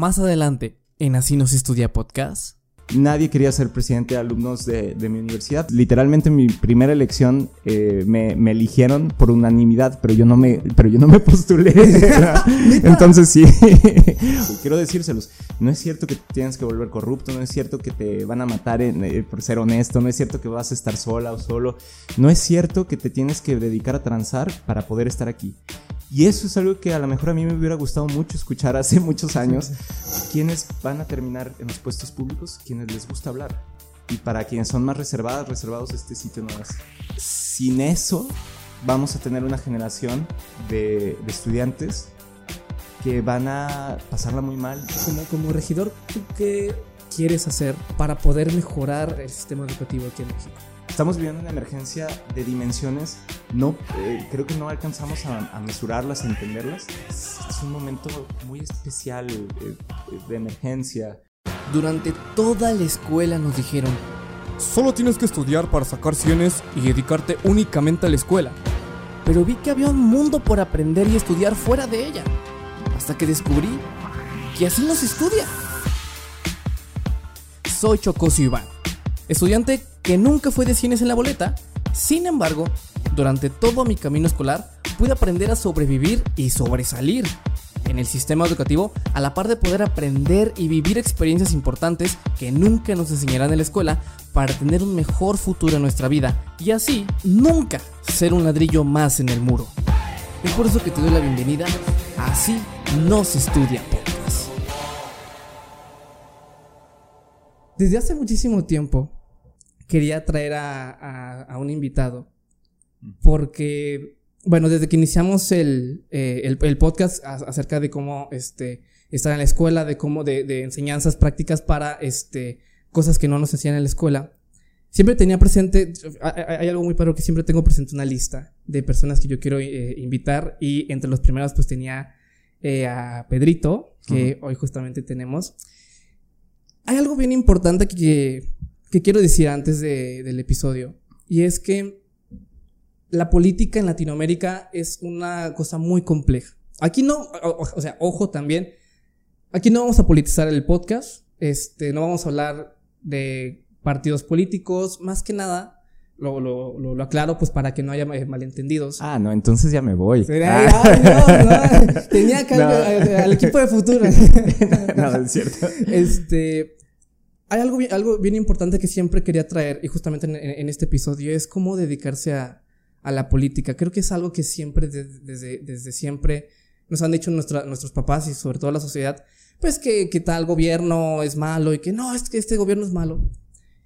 Más adelante, en Así nos estudia podcast. Nadie quería ser presidente de alumnos de, de mi universidad. Literalmente en mi primera elección eh, me, me eligieron por unanimidad, pero yo no me, pero yo no me postulé. Entonces sí, quiero decírselos. No es cierto que tienes que volver corrupto, no es cierto que te van a matar en- eh, por ser honesto, no es cierto que vas a estar sola o solo, no es cierto que te tienes que dedicar a transar para poder estar aquí. Y eso es algo que a lo mejor a mí me hubiera gustado mucho escuchar hace muchos años. ¿Quiénes van a terminar en los puestos públicos? Quienes les gusta hablar. Y para quienes son más reservadas, reservados, este sitio no es. Sin eso, vamos a tener una generación de, estudiantes que van a pasarla muy mal. Como, como regidor, ¿tú qué quieres hacer para poder mejorar el sistema educativo aquí en México? Estamos viviendo una emergencia de dimensiones. No, eh, creo que no alcanzamos a, a mesurarlas, a entenderlas. Es, un momento muy especial eh, de emergencia. Durante toda la escuela nos dijeron, Solo tienes que estudiar para sacar cienes y dedicarte únicamente a la escuela. pero vi que había un mundo por aprender y estudiar fuera de ella. Hasta que descubrí que así no se estudia. Soy Chocosio Iván, estudiante que nunca fue de cienes en la boleta. Sin embargo, durante todo mi camino escolar pude aprender a sobrevivir y sobresalir en el sistema educativo a la par de poder aprender y vivir experiencias importantes que nunca nos enseñarán en la escuela para tener un mejor futuro en nuestra vida y así nunca ser un ladrillo más en el muro. Es por eso que te doy la bienvenida Así no se estudia podcast. Desde hace muchísimo tiempo quería traer a, a- a un invitado porque, bueno, desde que iniciamos el, eh, el, el podcast a- acerca de cómo este, estar en la escuela, de cómo de, de enseñanzas prácticas para este, cosas que no nos enseñan en la escuela, siempre tenía presente, hay, algo muy padre que siempre tengo presente una lista de personas que yo quiero eh, invitar y entre los primeros pues tenía eh, a Pedrito, que hoy justamente tenemos. Hay algo bien importante que, que quiero decir antes de- del episodio. Y es que la política en Latinoamérica es una cosa muy compleja. Aquí no, o, o- sea, ojo también, aquí no vamos a politizar el podcast, este, no vamos a hablar de partidos políticos, más que nada, lo, lo, lo, lo aclaro pues para que no haya eh, malentendidos. Ah, no, entonces ya me voy. Ay, Ah. ay, no, no, tenía que No. al, al equipo de futuro. no, es cierto. Este. Hay algo algo bien importante que siempre quería traer, y justamente en, en- este episodio, es cómo dedicarse a, a la política. Creo que es algo que siempre, de- desde, desde siempre, nos han dicho nuestra- nuestros papás y sobre todo la sociedad, pues que, que tal gobierno es malo y que no, es que este gobierno es malo.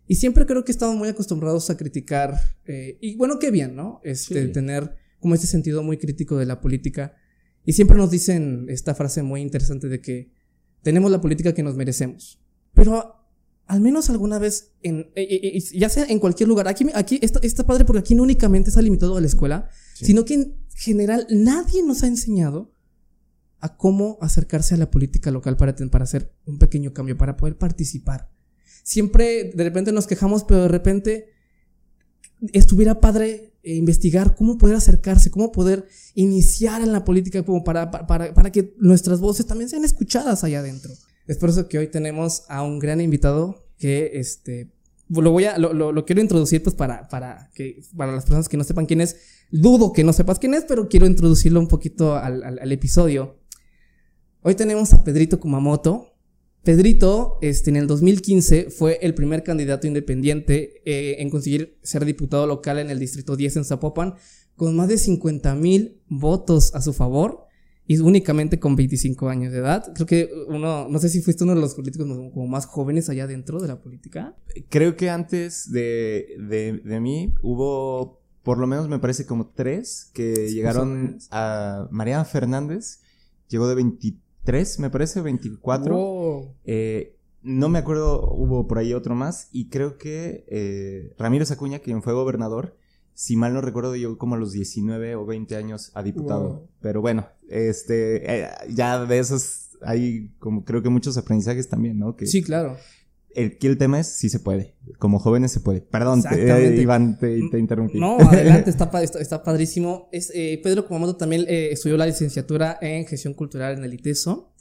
Y siempre creo que estamos muy acostumbrados a criticar, eh, y bueno, qué bien, ¿no? Este, Sí. tener como este sentido muy crítico de la política. Y siempre nos dicen esta frase muy interesante de que tenemos la política que nos merecemos. Pero al menos alguna vez, en, eh, eh, eh, ya sea en cualquier lugar, aquí, aquí está, está padre porque aquí no únicamente está limitado a la escuela, Sí. sino que en general nadie nos ha enseñado a cómo acercarse a la política local para, para hacer un pequeño cambio, para poder participar. Siempre de repente nos quejamos, pero de repente estuviera padre eh, investigar cómo poder acercarse, cómo poder iniciar en la política como para, para, para, para que nuestras voces también sean escuchadas allá adentro. Es por eso que hoy tenemos a un gran invitado que este lo voy a lo, lo, quiero introducir pues para para que para las personas que no sepan quién es dudo que no sepas quién es pero quiero introducirlo un poquito al, al, al episodio. Hoy tenemos a Pedrito Kumamoto. Pedrito, este, en el 2015 fue el primer candidato independiente eh, en conseguir ser diputado local en el distrito 10 en Zapopan, con más de 50 mil votos a su favor y únicamente con 25 años de edad. Creo que uno, no sé si fuiste uno de los políticos como más jóvenes allá dentro de la política. Creo que antes de, de, de mí hubo, por lo menos me parece como tres que Sí, llegaron a Mariana Fernández, llegó de 23, me parece, 24. Wow. Eh, no me acuerdo, hubo por ahí otro más. Y creo que eh, Ramírez Acuña, quien fue gobernador, si mal no recuerdo, llegó como a los 19 o 20 años a diputado. Wow. Pero bueno, este, eh, ya de esos hay como creo que muchos aprendizajes también, ¿no? Que Sí, claro. el, aquí el tema es si se puede. Como jóvenes se puede. Perdón, te- eh, Iván, te, te interrumpí. No, adelante, está, está, está padrísimo. Es, eh, Pedro Kumamoto también eh, estudió la licenciatura en gestión cultural en el ITESO.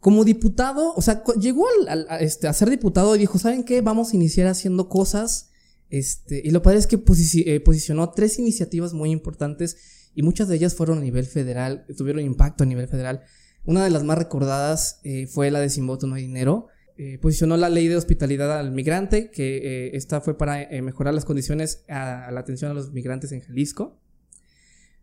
como diputado, o sea, llegó al, este, a ser diputado y dijo, ¿saben qué? Vamos a iniciar haciendo cosas. Este, y lo padre es que eh, posicionó tres iniciativas muy importantes y muchas de ellas fueron a nivel federal, tuvieron impacto a nivel federal. Una de las más recordadas eh, fue la de Sin Voto No Hay Dinero. Eh, posicionó la ley de hospitalidad al migrante, que esta fue para mejorar las condiciones a, la atención a los migrantes en Jalisco.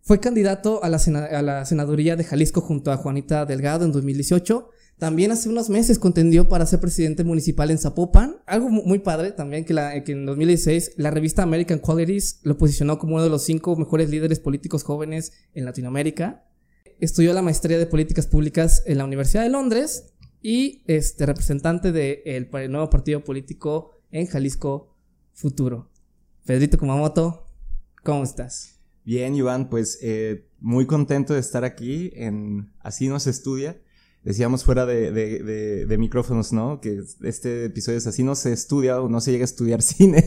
Fue candidato a la, a la senaduría de Jalisco junto a Juanita Delgado en 2018 también hace unos meses contendió para ser presidente municipal en Zapopan. Algo muy padre también que, la, que en 2016 la revista American Qualities lo posicionó como uno de los cinco mejores líderes políticos jóvenes en Latinoamérica. Estudió la maestría de políticas públicas en la Universidad de Londres y este representante del nuevo partido político en Jalisco Futuro. Pedrito Kumamoto, ¿cómo estás? Bien, Iván, pues eh, muy contento de estar aquí en Así nos estudia decíamos fuera de, de, de, micrófonos, ¿no? Que este episodio es así, no se estudia o no se llega a estudiar cine.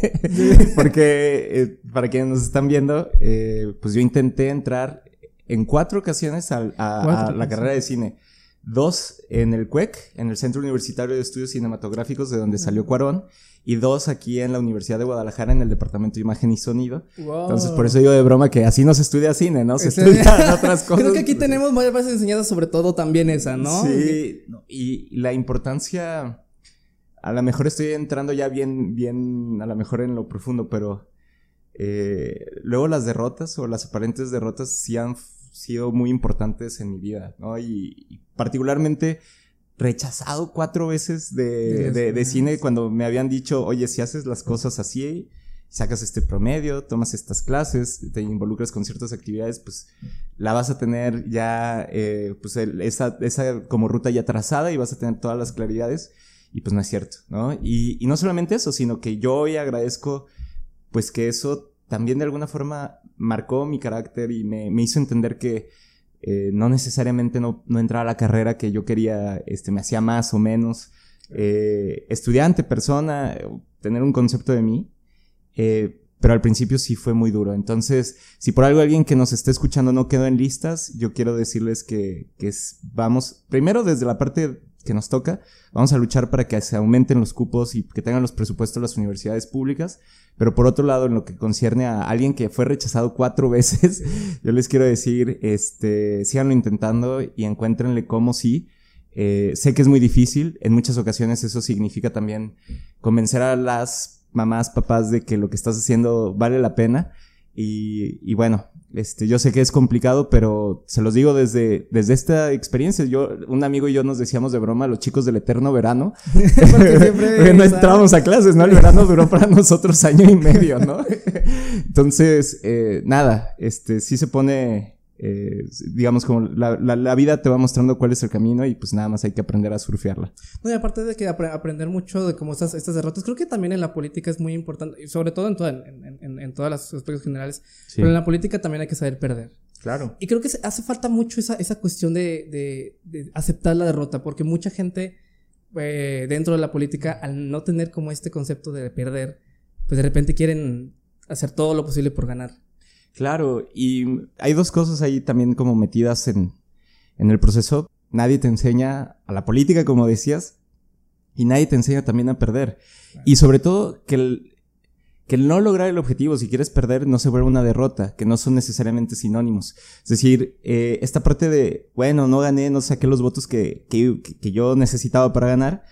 Porque eh, para quienes nos están viendo, eh, pues yo intenté entrar en cuatro ocasiones a, a la carrera de cine. Dos en el CUEC, en el Centro Universitario de Estudios Cinematográficos, de donde salió Cuarón y dos aquí en la Universidad de Guadalajara en el Departamento de Imagen y Sonido. Entonces, por eso digo de broma que así no se estudia cine, ¿no? Se estudia otras cosas. Creo que aquí tenemos varias veces enseñadas sobre todo también esa, ¿no? Sí, y la importancia, a lo mejor estoy entrando ya bien, bien, a lo mejor en lo profundo, pero eh, luego las derrotas o las aparentes derrotas sí han sido muy importantes en mi vida, ¿no? y particularmente rechazado cuatro veces de, de, cine cuando me habían dicho, oye, si haces las cosas así, sacas este promedio, tomas estas clases, te involucras con ciertas actividades, pues la vas a tener ya, eh, pues esa, esa como ruta ya trazada y vas a tener todas las claridades. Y pues no es cierto, ¿no? Y, y no solamente eso, sino que yo hoy agradezco, pues que eso también de alguna forma marcó mi carácter y me, me hizo entender que eh, no necesariamente no, no entrar a la carrera que yo quería, este, me hacía más o menos eh, estudiante, persona, tener un concepto de mí. Eh, pero al principio sí fue muy duro. Entonces, si por algo alguien que nos esté escuchando no quedó en listas, yo quiero decirles que, que vamos, primero desde la parte que nos toca, vamos a luchar para que se aumenten los cupos y que tengan los presupuestos las universidades públicas, pero por otro lado, en lo que concierne a alguien que fue rechazado cuatro veces, yo les quiero decir, este, síganlo intentando y encuéntrenle cómo sí. Eh, sé que es muy difícil, en muchas ocasiones eso significa también convencer a las mamás, papás de que lo que estás haciendo vale la pena. Y, y bueno, este, yo sé que es complicado, pero se los digo desde, desde esta experiencia. Yo, un amigo y yo nos decíamos de broma, los chicos del eterno verano, porque siempre no entrábamos a clases, ¿no? El verano duró para nosotros año y medio, ¿no? Entonces, eh, nada, este, sí se pone eh, digamos, como la, la, vida te va mostrando cuál es el camino y pues nada más hay que aprender a surfearla. No, y aparte de que aprender mucho de cómo estas, estas derrotas, creo que también en la política es muy importante, sobre todo en, toda, en, en, en todos los aspectos generales, pero en la política también hay que saber perder. Claro. Y creo que hace falta mucho esa, esa cuestión de, de, de aceptar la derrota, porque mucha gente eh, dentro de la política, al no tener como este concepto de perder, pues de repente quieren hacer todo lo posible por ganar. Claro, y hay dos cosas ahí también como metidas en, en el proceso. Nadie te enseña a la política, como decías, y nadie te enseña también a perder. Y sobre todo que el, que el no lograr el objetivo, si quieres perder, no se vuelva una derrota, que no son necesariamente sinónimos. Es decir, eh, esta parte de, bueno, no gané, no saqué los votos que, que, que yo necesitaba para ganar.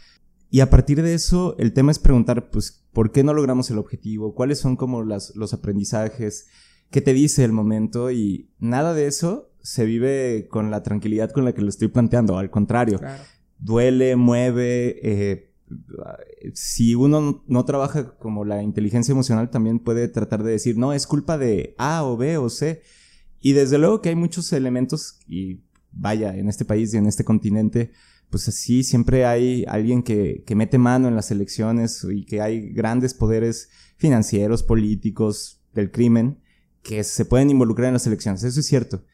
Y a partir de eso, el tema es preguntar, pues, ¿por qué no logramos el objetivo? ¿Cuáles son como las, los aprendizajes? Qué te dice el momento y nada de eso se vive con la tranquilidad con la que lo estoy planteando, al contrario, duele, mueve, eh, si uno no trabaja como la inteligencia emocional también puede tratar de decir, no, es culpa de A o B o C. Y desde luego que hay muchos elementos y vaya, en este país y en este continente, pues así siempre hay alguien que, que mete mano en las elecciones y que hay grandes poderes financieros, políticos, del crimen, que se pueden involucrar en las elecciones, eso es cierto.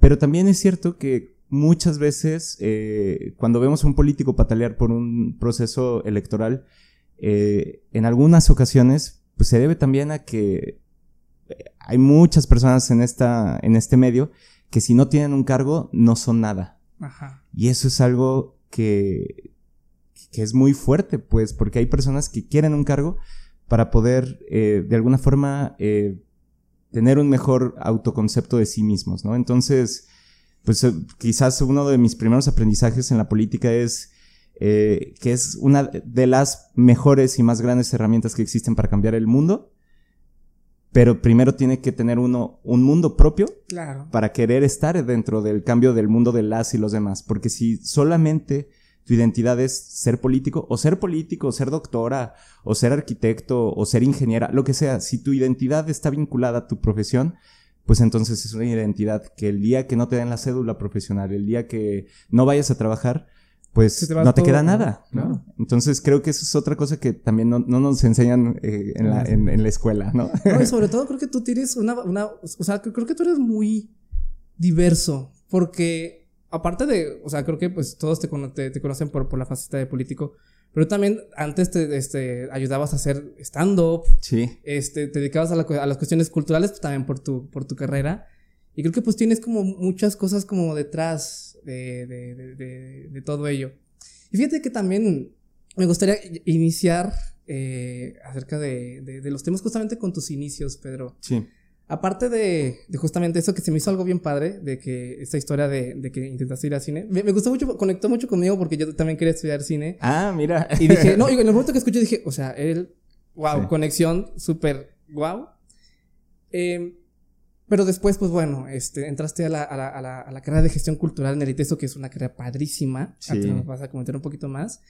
Pero también es cierto que muchas veces eh, cuando vemos a un político patalear por un proceso electoral, eh, en algunas ocasiones pues se debe también a que eh, hay muchas personas en, esta, en este medio que si no tienen un cargo no son nada. Y eso es algo que, que es muy fuerte, pues, porque hay personas que quieren un cargo para poder, eh, de alguna forma, eh, tener un mejor autoconcepto de sí mismos, ¿no? Entonces, pues eh, quizás uno de mis primeros aprendizajes en la política es que es una de las mejores y más grandes herramientas que existen para cambiar el mundo, pero primero tiene que tener uno un mundo propio claro. para querer estar dentro del cambio del mundo de las y los demás, porque si solamente tu identidad es ser político, o ser político, o ser doctora, o ser arquitecto, o ser ingeniera, lo que sea. Si tu identidad está vinculada a tu profesión, pues entonces es una identidad que el día que no te den la cédula profesional, el día que no vayas a trabajar, pues no te queda nada. ¿no? Entonces creo que eso es otra cosa que también no, nos enseñan eh, en, la, en, la, escuela, ¿no? ¿no? Y sobre todo creo que tú tienes una, una, o sea, creo que tú eres muy diverso, porque aparte de, o sea, creo que pues todos te, te, conocen por, por la faceta de político, pero también antes te este, ayudabas a hacer stand-up. Sí. Este, te dedicabas a, a, las cuestiones culturales pues, también por tu, por tu carrera. Y creo que pues tienes como muchas cosas como detrás de, de, de, de todo ello. Y fíjate que también me gustaría iniciar eh, acerca de, los temas justamente con tus inicios, Pedro. Sí. Aparte de, justamente eso que se me hizo algo bien padre, de que esta historia de, que intentaste ir al cine, me, gustó mucho, conectó mucho conmigo porque yo también quería estudiar cine. Ah, mira. Y dije, no, y en el momento que escuché dije, o sea, él, wow, conexión súper wow. Em, pero después, pues bueno, este, entraste a la, a la, a la, a la carrera de gestión cultural en el ITESO, que es una carrera padrísima. Sí. Antes nos vas a comentar un poquito más.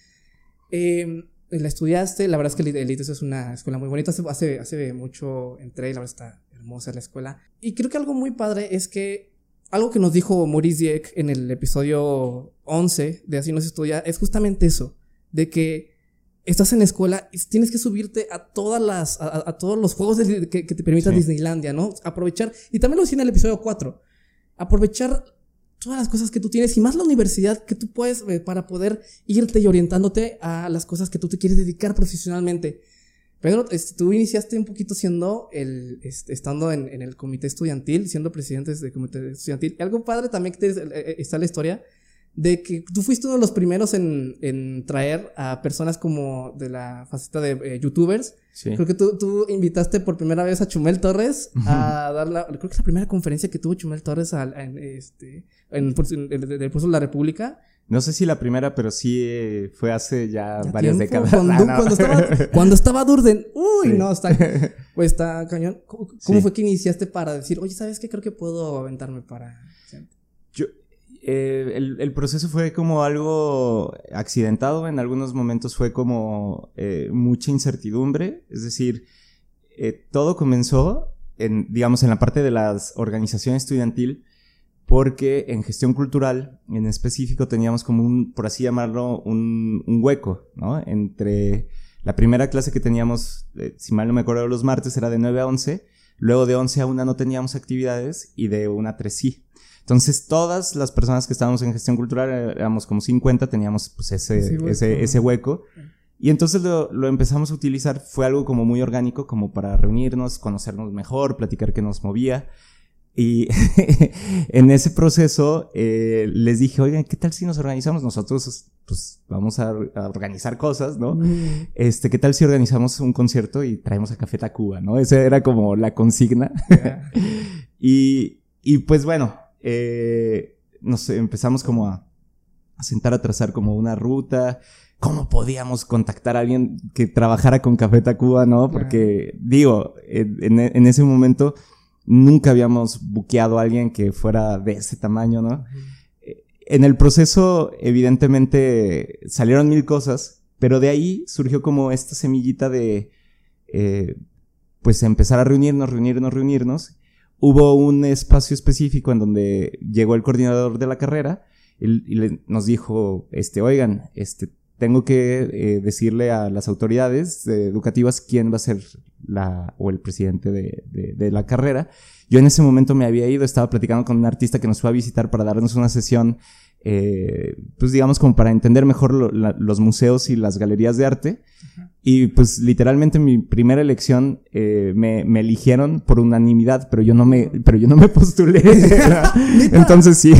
Eh, la estudiaste, la verdad es que el ITESO es una escuela muy bonita. Hace, hace, hace mucho entré y la verdad está hermosa la escuela. Y creo que algo muy padre es que algo que nos dijo Maurice Dieck en el episodio 11 de Así nos estudia es justamente eso, de que estás en la escuela y tienes que subirte a todas las, a, todos los juegos que, te permitan Disneylandia, ¿no? Aprovechar, y también lo decía en el episodio 4, aprovechar todas las cosas que tú tienes y más la universidad que tú puedes eh, para poder irte y orientándote a las cosas que tú te quieres dedicar profesionalmente. Pedro, tú iniciaste un poquito siendo el, estando en, en, el comité estudiantil, siendo presidente del comité estudiantil. Y algo padre también que eh, eh, está la historia de que tú fuiste uno de los primeros en, en traer a personas como de la faceta de eh, youtubers. Sí. Creo que tú, tú, invitaste por primera vez a Chumel Torres a dar la, creo que es la primera conferencia que tuvo Chumel Torres al, en, este, en, en, en, el de la República. No sé si la primera, pero sí eh, fue hace ya, varias décadas. Cuando, ah, cuando, estaba, cuando, estaba, Durden. Uy, no, está, pues está cañón. ¿Cómo, fue que iniciaste para decir, oye, ¿sabes qué? Creo que puedo aventarme para... Yo, eh, el, el, proceso fue como algo accidentado. En algunos momentos fue como eh, mucha incertidumbre. Es decir, todo comenzó en, digamos, en la parte de la organización estudiantil porque en gestión cultural en específico teníamos como un, por así llamarlo, un, un hueco, ¿no? Entre la primera clase que teníamos, eh, si mal no me acuerdo, los martes era de 9 a 11, luego de 11 a 1 no teníamos actividades y de 1 a 3 sí. Entonces todas las personas que estábamos en gestión cultural, éramos como 50, teníamos pues ese, ese, ese hueco. Y entonces lo, lo, empezamos a utilizar, fue algo como muy orgánico, como para reunirnos, conocernos mejor, platicar qué nos movía. Y en ese proceso eh, les dije, oigan, ¿qué tal si nos organizamos? Nosotros, pues, vamos a, organizar cosas, ¿no? Este, ¿qué tal si organizamos un concierto y traemos a Café Tacuba, ¿no? Esa era como la consigna. y, y, pues bueno, eh, nos empezamos como a, a sentar a trazar como una ruta. ¿Cómo podíamos contactar a alguien que trabajara con Café Tacuba, no? Porque, digo, en, en ese momento nunca habíamos buqueado a alguien que fuera de ese tamaño, ¿no? En el proceso, evidentemente, salieron mil cosas, pero de ahí surgió como esta semillita de, eh, pues, empezar a reunirnos, reunirnos, reunirnos. Hubo un espacio específico en donde llegó el coordinador de la carrera y, nos dijo, este, oigan, este, tengo que eh, decirle a las autoridades educativas quién va a ser la, o el presidente de, de, la carrera. Yo en ese momento me había ido, estaba platicando con un artista que nos fue a visitar para darnos una sesión, eh, pues digamos como para entender mejor los museos y las galerías de arte. Y pues literalmente mi primera elección eh, me, me, eligieron por unanimidad, pero yo no me, pero yo no me postulé. Entonces sí.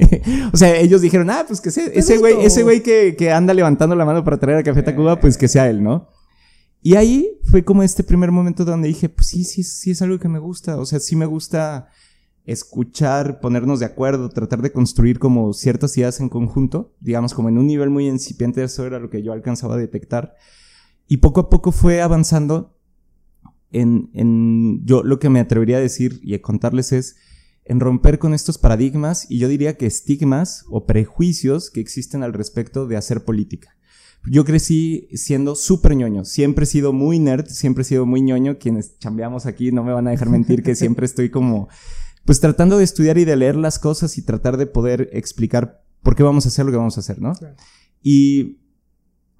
o sea, ellos dijeron, ah, pues que ese güey, ese güey que, que, anda levantando la mano para traer a Café Tacuba, pues que sea él, ¿no? Y ahí fue como este primer momento donde dije, pues sí, sí, sí es algo que me gusta. O sea, sí me gusta escuchar, ponernos de acuerdo, tratar de construir como ciertas ideas en conjunto, digamos como en un nivel muy incipiente, eso era lo que yo alcanzaba a detectar. Y poco a poco fue avanzando en, en, yo lo que me atrevería a decir y a contarles es en romper con estos paradigmas y yo diría que estigmas o prejuicios que existen al respecto de hacer política. Yo crecí siendo súper ñoño, siempre he sido muy nerd, siempre he sido muy ñoño, quienes chambeamos aquí no me van a dejar mentir que siempre estoy como, pues tratando de estudiar y de leer las cosas y tratar de poder explicar por qué vamos a hacer lo que vamos a hacer, ¿no? Y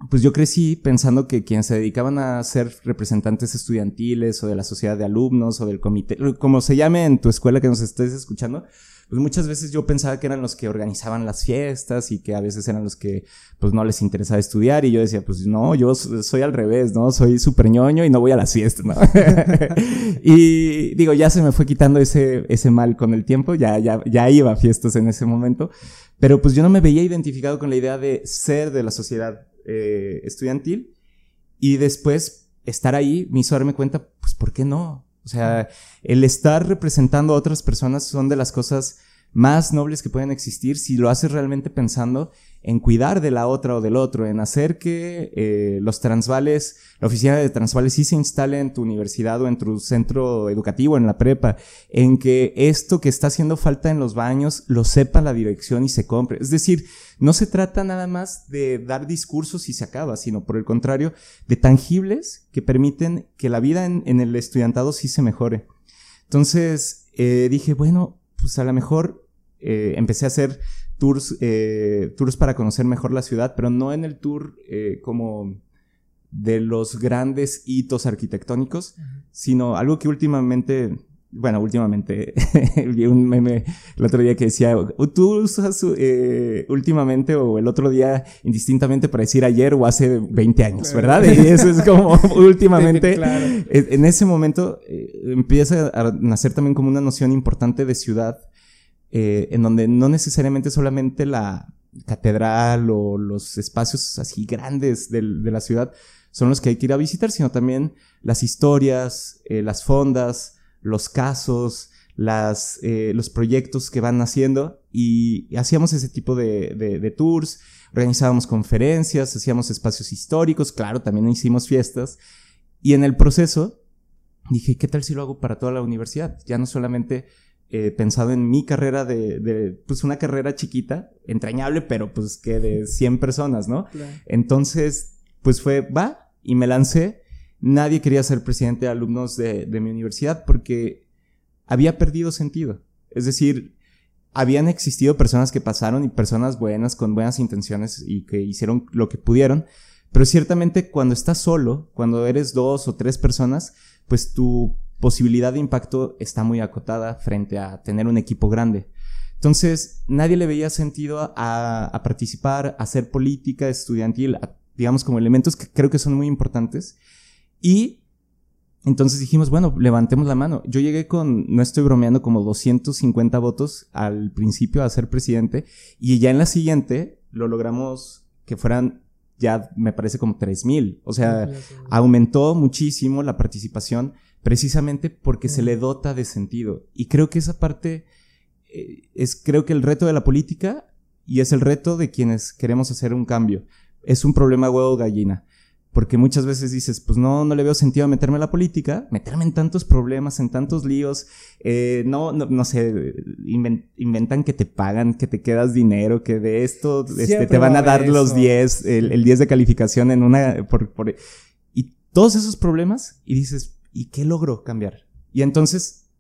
pues yo crecí pensando que quienes se dedicaban a ser representantes estudiantiles o de la sociedad de alumnos o del comité, como se llame en tu escuela que nos estés escuchando, pues muchas veces yo pensaba que eran los que organizaban las fiestas y que a veces eran los que pues no les interesaba estudiar y yo decía, pues no, yo soy al revés, ¿no? Soy súper ñoño y no voy a las fiestas, ¿no? y digo, ya se me fue quitando ese, ese mal con el tiempo, ya, ya, ya iba a fiestas en ese momento, pero pues yo no me veía identificado con la idea de ser de la sociedad eh, estudiantil y después estar ahí me hizo darme cuenta, pues, ¿por qué no? O sea, el estar representando a otras personas son de las cosas más nobles que pueden existir si lo haces realmente pensando en cuidar de la otra o del otro, en hacer que eh, los transvales, la oficina de transvales sí se instale en tu universidad o en tu centro educativo, en la prepa, en que esto que está haciendo falta en los baños lo sepa la dirección y se compre. Es decir, no se trata nada más de dar discursos y se acaba, sino por el contrario, de tangibles que permiten que la vida en, el estudiantado sí se mejore. Entonces eh, dije, bueno, pues a lo mejor eh, empecé a hacer tours, eh, tours para conocer mejor la ciudad, pero no en el tour eh, como de los grandes hitos arquitectónicos, sino algo que últimamente, bueno, últimamente vi un meme el otro día que decía, tú usas eh, últimamente o el otro día indistintamente para decir ayer o hace 20 años, ¿verdad? Y eso es como últimamente, en ese momento empieza a nacer también como una noción importante de ciudad eh, en donde no necesariamente solamente la catedral o los espacios así grandes de, la ciudad son los que hay que ir a visitar, sino también las historias, eh, las fondas, los casos, las, eh, los proyectos que van haciendo y, hacíamos ese tipo de, de, tours, organizábamos conferencias, hacíamos espacios históricos, claro, también hicimos fiestas y en el proceso dije, ¿qué tal si lo hago para toda la universidad? Ya no solamente eh, pensado en mi carrera de, pues una carrera chiquita, entrañable, pero pues que de 100 personas, ¿no? Entonces, pues fue, va, y me lancé. Nadie quería ser presidente de alumnos de, de mi universidad porque había perdido sentido. Es decir, habían existido personas que pasaron y personas buenas, con buenas intenciones y que hicieron lo que pudieron, pero ciertamente cuando estás solo, cuando eres dos o tres personas, pues tu posibilidad de impacto está muy acotada frente a tener un equipo grande. Entonces, nadie le veía sentido a, participar, a hacer política estudiantil, digamos como elementos que creo que son muy importantes. Y entonces dijimos, bueno, levantemos la mano. Yo llegué con, no estoy bromeando, como 250 votos al principio a ser presidente y ya en la siguiente lo logramos que fueran ya me parece como 3000. O sea, aumentó muchísimo la participación precisamente porque se le dota de sentido. Y creo que esa parte eh, es, creo que el reto de la política y es el reto de quienes queremos hacer un cambio. Es un problema huevo gallina. Porque muchas veces dices, pues no, no le veo sentido a meterme en la política, meterme en tantos problemas, en tantos líos, eh, no, no, no, sé, inventan que te pagan, que te quedas dinero, que de esto este, te van a dar los 10, el, el 10 de calificación en una, por, por, y todos esos problemas, y dices, ¿Y qué logró cambiar? Y entonces,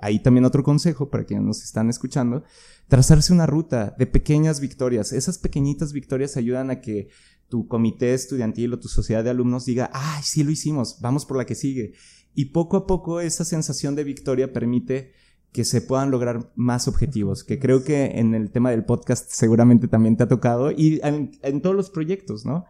ahí también otro consejo para quienes nos están escuchando, trazarse una ruta de pequeñas victorias. Esas pequeñitas victorias ayudan a que tu comité estudiantil o tu sociedad de alumnos diga, ay, sí lo hicimos, vamos por la que sigue. Y poco a poco esa sensación de victoria permite que se puedan lograr más objetivos, que creo que en el tema del podcast seguramente también te ha tocado y en, en todos los proyectos, ¿no?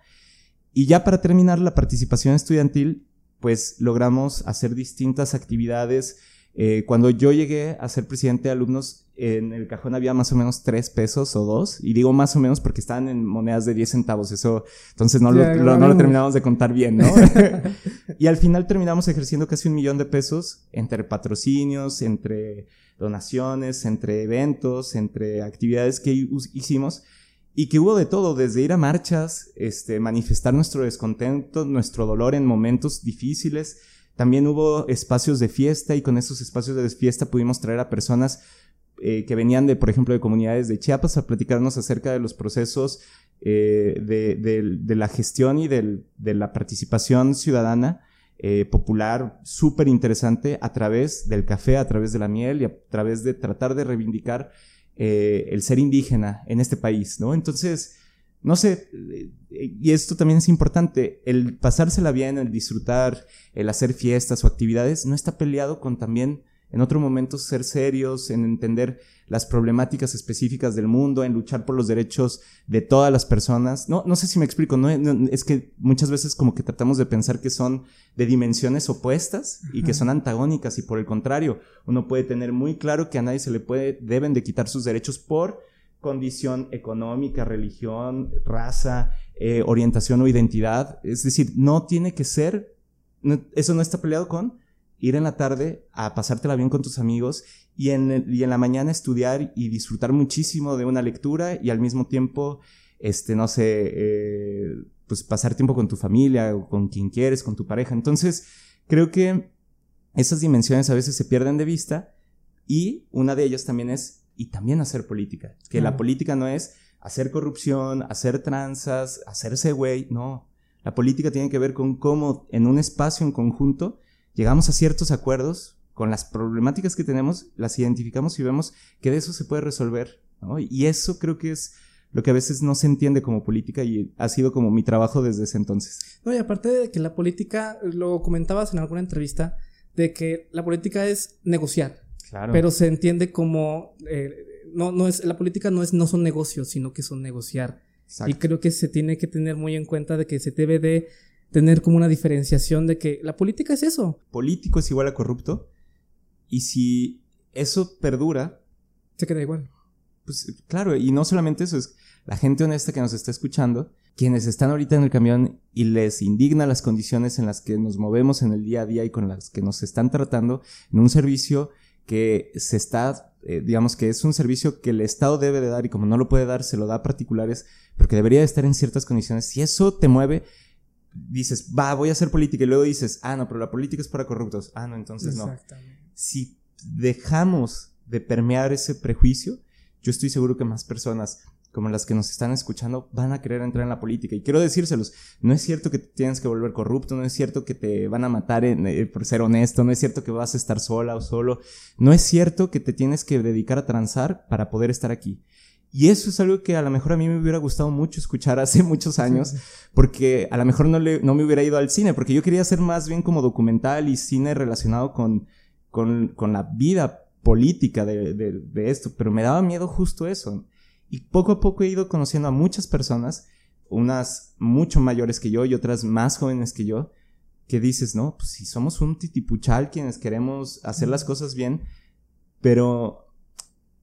Y ya para terminar la participación estudiantil, pues logramos hacer distintas actividades. Eh, cuando yo llegué a ser presidente de alumnos, en el cajón había más o menos tres pesos o dos, y digo más o menos porque estaban en monedas de 10 centavos, eso, entonces no, lo, no lo terminamos de contar bien, ¿no? y al final terminamos ejerciendo casi un millón de pesos entre patrocinios, entre donaciones, entre eventos, entre actividades que hicimos y que hubo de todo, desde ir a marchas, este, manifestar nuestro descontento, nuestro dolor en momentos difíciles. También hubo espacios de fiesta y con esos espacios de fiesta pudimos traer a personas eh, que venían de, por ejemplo, de comunidades de Chiapas a platicarnos acerca de los procesos eh, de, la gestión y de la participación ciudadana eh, popular súper interesante a través del café, a través de la miel y a través de tratar de reivindicar el ser indígena en este país, ¿no? Entonces, no sé, y esto también es importante, el pasársela bien, el disfrutar, el hacer fiestas o actividades, no está peleado con también en otro momento ser serios, en entender las problemáticas específicas del mundo, en luchar por los derechos de todas las personas. No, no sé si me explico, no, es que muchas veces como que tratamos de pensar que son de dimensiones opuestas y que son antagónicas y por el contrario, uno puede tener muy claro que a nadie se le puede, deben de quitar sus derechos por condición económica, religión, raza, eh, orientación o identidad. Es decir, no tiene que ser, eso no está peleado con ir en la tarde a pasártela bien con tus amigos y en, y en la mañana estudiar y disfrutar muchísimo de una lectura y al mismo tiempo, este, no sé, eh, pues pasar tiempo con tu familia o con quien quieres, con tu pareja. Entonces, creo que esas dimensiones a veces se pierden de vista y una de ellas también es, y también hacer política, que la política no es hacer corrupción, hacer tranzas, hacerse güey, no. La política tiene que ver con cómo en un espacio en conjunto llegamos a ciertos acuerdos con las problemáticas que tenemos, las identificamos y vemos que de eso se puede resolver. Y eso creo que es lo que a veces no se entiende como política y ha sido como mi trabajo desde ese entonces. No, y aparte de que la política, lo comentabas en alguna entrevista, de que la política es negociar. Claro. Pero se entiende como, eh, no, no es, la política no es, no son negocios, sino que son negociar. Y creo que se tiene que tener muy en cuenta de que se debe de tener como una diferenciación de que la política es eso. Político es igual a corrupto. Y si eso perdura. Se queda igual. Pues claro, y no solamente eso, es la gente honesta que nos está escuchando, quienes están ahorita en el camión y les indigna las condiciones en las que nos movemos en el día a día y con las que nos están tratando en un servicio que se está, eh, digamos que es un servicio que el Estado debe de dar y como no lo puede dar, se lo da a particulares, porque debería de estar en ciertas condiciones. Si eso te mueve, dices, va, voy a hacer política y luego dices, ah, no, pero la política es para corruptos. Ah, no, entonces no. Si dejamos de permear ese prejuicio, yo estoy seguro que más personas como las que nos están escuchando van a querer entrar en la política. Y quiero decírselos, no es cierto que te tienes que volver corrupto, no es cierto que te van a matar eh, por ser honesto, no es cierto que vas a estar sola o solo, no es cierto que te tienes que dedicar a transar para poder estar aquí. Y eso es algo que a lo mejor a mí me hubiera gustado mucho escuchar hace muchos años, porque a lo mejor no, le, no me hubiera ido al cine, porque yo quería hacer más bien como documental y cine relacionado con, con, con la vida política de, de, de, esto, pero me daba miedo justo eso. Y poco a poco he ido conociendo a muchas personas, unas mucho mayores que yo y otras más jóvenes que yo, que dices, no, pues si somos un titipuchal quienes queremos hacer las cosas bien, pero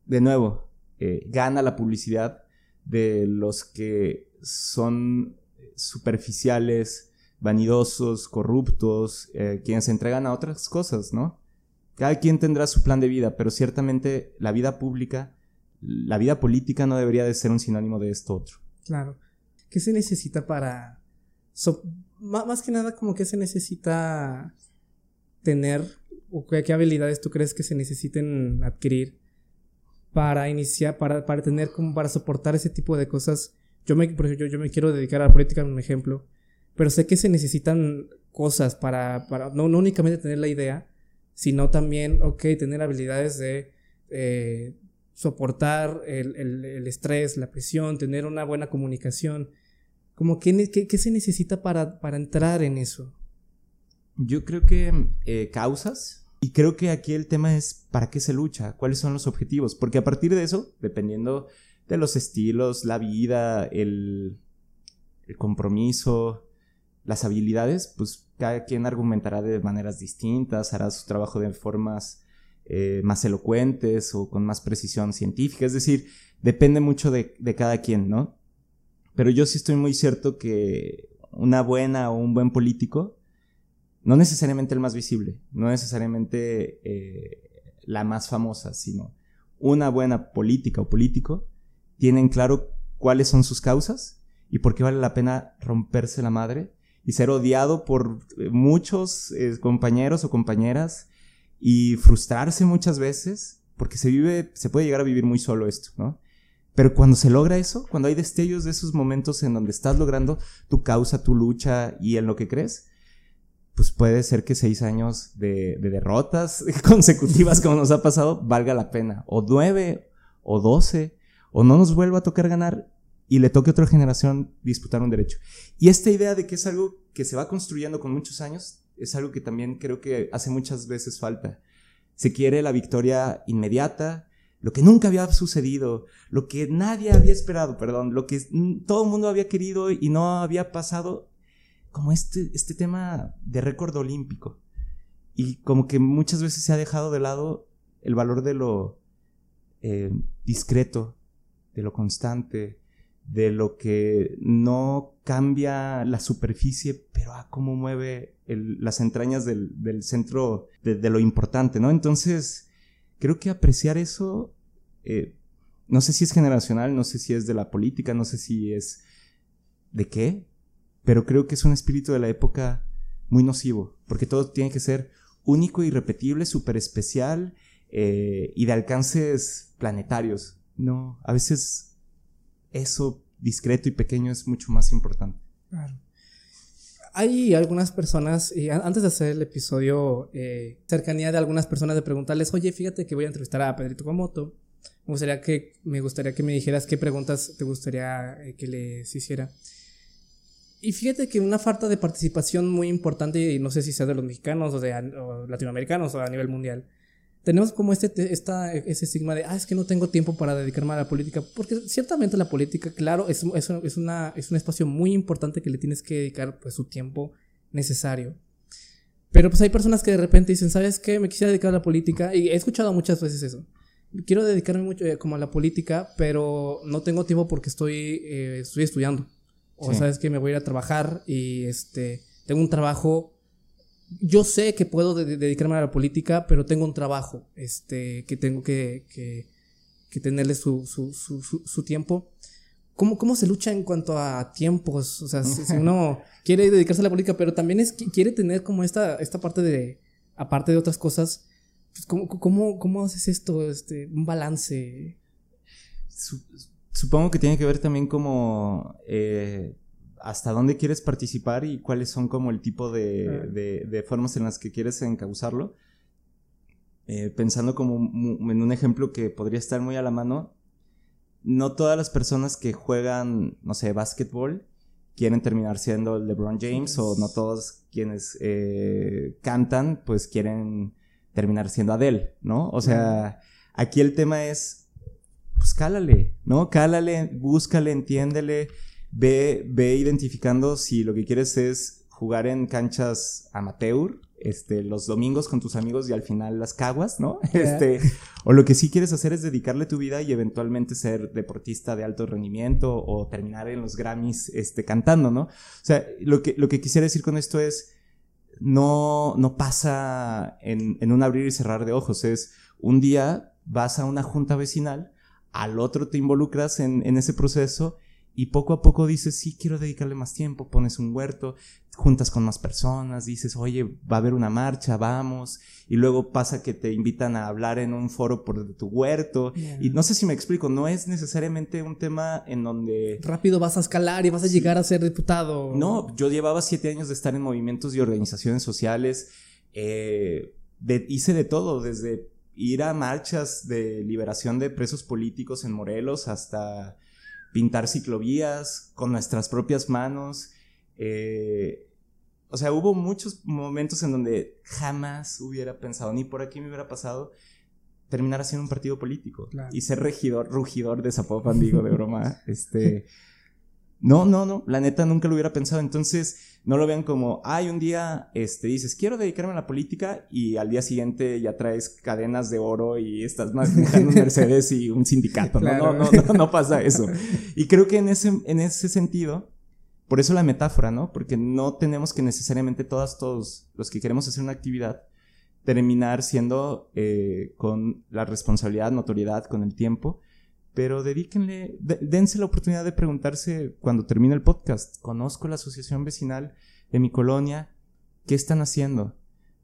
de nuevo, eh, gana la publicidad de los que son superficiales, vanidosos, corruptos, eh, quienes se entregan a otras cosas, ¿no? Cada quien tendrá su plan de vida, pero ciertamente la vida pública, la vida política no debería de ser un sinónimo de esto otro. Claro. ¿Qué se necesita para... más que nada como que se necesita tener o qué habilidades tú crees que se necesiten adquirir para iniciar, para, para tener como, para soportar ese tipo de cosas. Yo me, por ejemplo, yo, me quiero dedicar a la política, un ejemplo, pero sé que se necesitan cosas para, para no, no únicamente tener la idea, sino también, ok, tener habilidades de eh, soportar el, el, el, estrés, la presión, tener una buena comunicación. Como, ¿qué, qué, qué se necesita para, para entrar en eso? Yo creo que eh, causas, y creo que aquí el tema es para qué se lucha, cuáles son los objetivos, porque a partir de eso, dependiendo de los estilos, la vida, el, compromiso, las habilidades, pues cada quien argumentará de maneras distintas, hará su trabajo de formas eh, más elocuentes o con más precisión científica, es decir, depende mucho de, de cada quien, ¿no? Pero yo sí estoy muy cierto que una buena o un buen político, no necesariamente el más visible, no necesariamente eh, la más famosa, sino una buena política o político, tienen claro cuáles son sus causas y por qué vale la pena romperse la madre y ser odiado por eh, muchos eh, compañeros o compañeras y frustrarse muchas veces, porque se vive, se puede llegar a vivir muy solo esto, ¿no? Pero cuando se logra eso, cuando hay destellos de esos momentos en donde estás logrando tu causa, tu lucha y en lo que crees, pues puede ser que seis años de, derrotas consecutivas como nos ha pasado valga la pena. O nueve, o doce, o no nos vuelva a tocar ganar y le toque a otra generación disputar un derecho. Y esta idea de que es algo que se va construyendo con muchos años, es algo que también creo que hace muchas veces falta. Se quiere la victoria inmediata, lo que nunca había sucedido, lo que nadie había esperado, perdón, lo que todo el mundo había querido y no había pasado, como este, este tema de récord olímpico. Y como que muchas veces se ha dejado de lado el valor de lo eh, discreto, de lo constante, de lo que no cambia la superficie, pero a cómo mueve las entrañas del, centro de, de, lo importante, ¿no? Entonces, creo que apreciar eso, eh, no sé si es generacional, no sé si es de la política, no sé si es de qué, pero creo que es un espíritu de la época muy nocivo, porque todo tiene que ser único, irrepetible, súper especial eh, y de alcances planetarios. No, a veces eso discreto y pequeño es mucho más importante. Claro hay algunas personas, y antes de hacer el episodio, eh, cercanía de algunas personas de preguntarles, oye, fíjate que voy a entrevistar a Pedrito Komoto. Me gustaría que me, gustaría que me dijeras qué preguntas te gustaría eh, que les hiciera. Y fíjate que una falta de participación muy importante, y no sé si sea de los mexicanos o de o latinoamericanos o a nivel mundial, tenemos como este, esta, ese estigma de, ah, es que no tengo tiempo para dedicarme a la política, porque ciertamente la política, claro, es, es, es, una, es un espacio muy importante que le tienes que dedicar pues, su tiempo necesario. Pero pues hay personas que de repente dicen, ¿sabes qué? Me quisiera dedicar a la política, y he escuchado muchas veces eso. Quiero dedicarme mucho eh, como a la política, pero no tengo tiempo porque estoy, eh, estoy estudiando. O sabes que me voy a ir a trabajar y este, tengo un trabajo yo sé que puedo dedicarme a la política, pero tengo un trabajo este, que tengo que, que, que tenerle su, su, su, su, tiempo. ¿Cómo, ¿Cómo se lucha en cuanto a tiempos? O sea, si, uno quiere dedicarse a la política, pero también es, quiere tener como esta, esta parte de, aparte de otras cosas, pues ¿cómo, cómo, cómo haces esto? Este, un balance. Supongo que tiene que ver también como... Eh, hasta dónde quieres participar y cuáles son como el tipo de, de, formas en las que quieres encauzarlo. Eh, pensando como en un ejemplo que podría estar muy a la mano, no todas las personas que juegan, no sé, básquetbol quieren terminar siendo LeBron James o no todos quienes eh, cantan pues quieren terminar siendo Adele, ¿no? O sea, aquí el tema es, pues cálale, ¿no? Cálale, búscale, entiéndele ve, ve identificando si lo que quieres es jugar en canchas amateur, este, los domingos con tus amigos y al final las caguas, ¿no? Este, o lo que sí quieres hacer es dedicarle tu vida y eventualmente ser deportista de alto rendimiento o terminar en los Grammys, este, cantando, ¿no? O sea, lo que, lo que quisiera decir con esto es, no, no pasa en, en un abrir y cerrar de ojos, es un día vas a una junta vecinal, al otro te involucras en, en ese proceso y poco a poco dices, sí, quiero dedicarle más tiempo, pones un huerto, juntas con más personas, dices, oye, va a haber una marcha, vamos, y luego pasa que te invitan a hablar en un foro por tu huerto, y no sé si me explico, no es necesariamente un tema en donde... Rápido vas a escalar y vas a llegar a ser diputado. No, yo llevaba siete años de estar en movimientos y organizaciones sociales, eh, hice de todo, desde ir a marchas de liberación de presos políticos en Morelos hasta pintar ciclovías con nuestras propias manos. Eh, o sea, hubo muchos momentos en donde jamás hubiera pensado, ni por aquí me hubiera pasado, terminar haciendo un partido político y ser regidor, rugidor de Zapopan, digo, de broma. este. No, no, no, la neta nunca lo hubiera pensado. Entonces, no lo vean como, ay, un día este, dices, quiero dedicarme a la política y al día siguiente ya traes cadenas de oro y estás manejando un Mercedes y un sindicato. ¿no? No, no, no, no, pasa eso. Y creo que en ese, en ese sentido, por eso la metáfora, ¿no? Porque no tenemos que necesariamente todas, todos los que queremos hacer una actividad, terminar siendo eh, con la responsabilidad, notoriedad, con el tiempo, pero dedíquenle, dense la oportunidad de preguntarse cuando termine el podcast, conozco la asociación vecinal de mi colonia, ¿qué están haciendo?